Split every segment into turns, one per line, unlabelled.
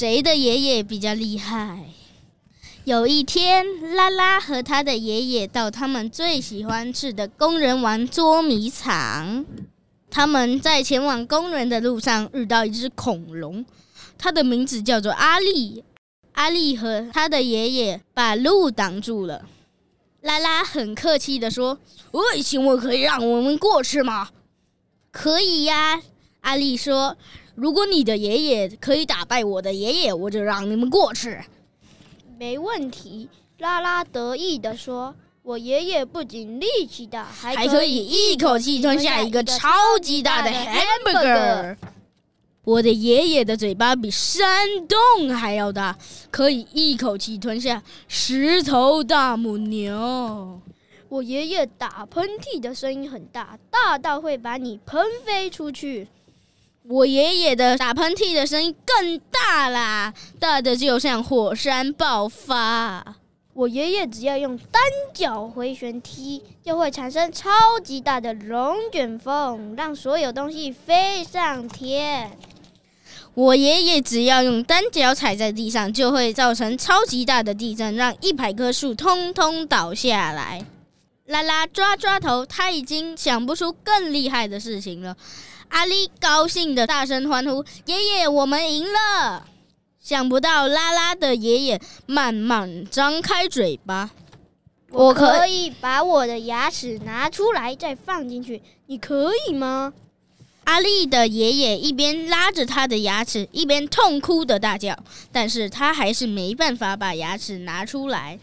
谁的爷爷比较厉害。有一天，拉拉和他的爷爷到他们最喜欢吃的工人玩捉迷藏。他们在前往工人的路上遇到一只恐龙，它的名字叫做阿力。阿力和他的爷爷把路挡住了。拉拉很客气地说：“喂，请问可以让我们过去吗？”“可以呀。”阿力说：“如果你的爷爷可以打败我的爷爷，我就让你们过去。”
没问题，拉拉得意地说：“我爷爷不仅力气大，还可以一口气吞下一个超级大的 hamburger。我的爷爷的嘴巴比山洞还要大，可以一口气吞下十头大母牛。我爷爷打喷嚏的声音很大，大到会把你喷飞出去。”我爷爷的打喷嚏的声音更大啦，大的就像火山爆发。我爷爷只要用单脚回旋踢，就会产生超级大的龙卷风，让所有东西飞上天。我爷爷只要用单脚踩在地上，就会造成超级大的地震，让一百棵树通通倒下来。拉拉抓抓头，他已经想不出更厉害的事情了。阿力高兴的大声欢呼：“爷爷，我们赢了！”想不到拉拉的爷爷慢慢张开嘴巴：“我可以把我的牙齿拿出来再放进去，你可以吗？”阿力的爷爷一边拉着他的牙齿，一边痛哭的大叫，但是他还是没办法把牙齿拿出来。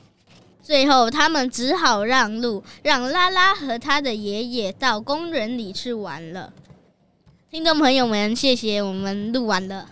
最后，他们只好让路，让拉拉和他的爷爷到公园里去玩了。听众朋友们，谢谢，我们录完了。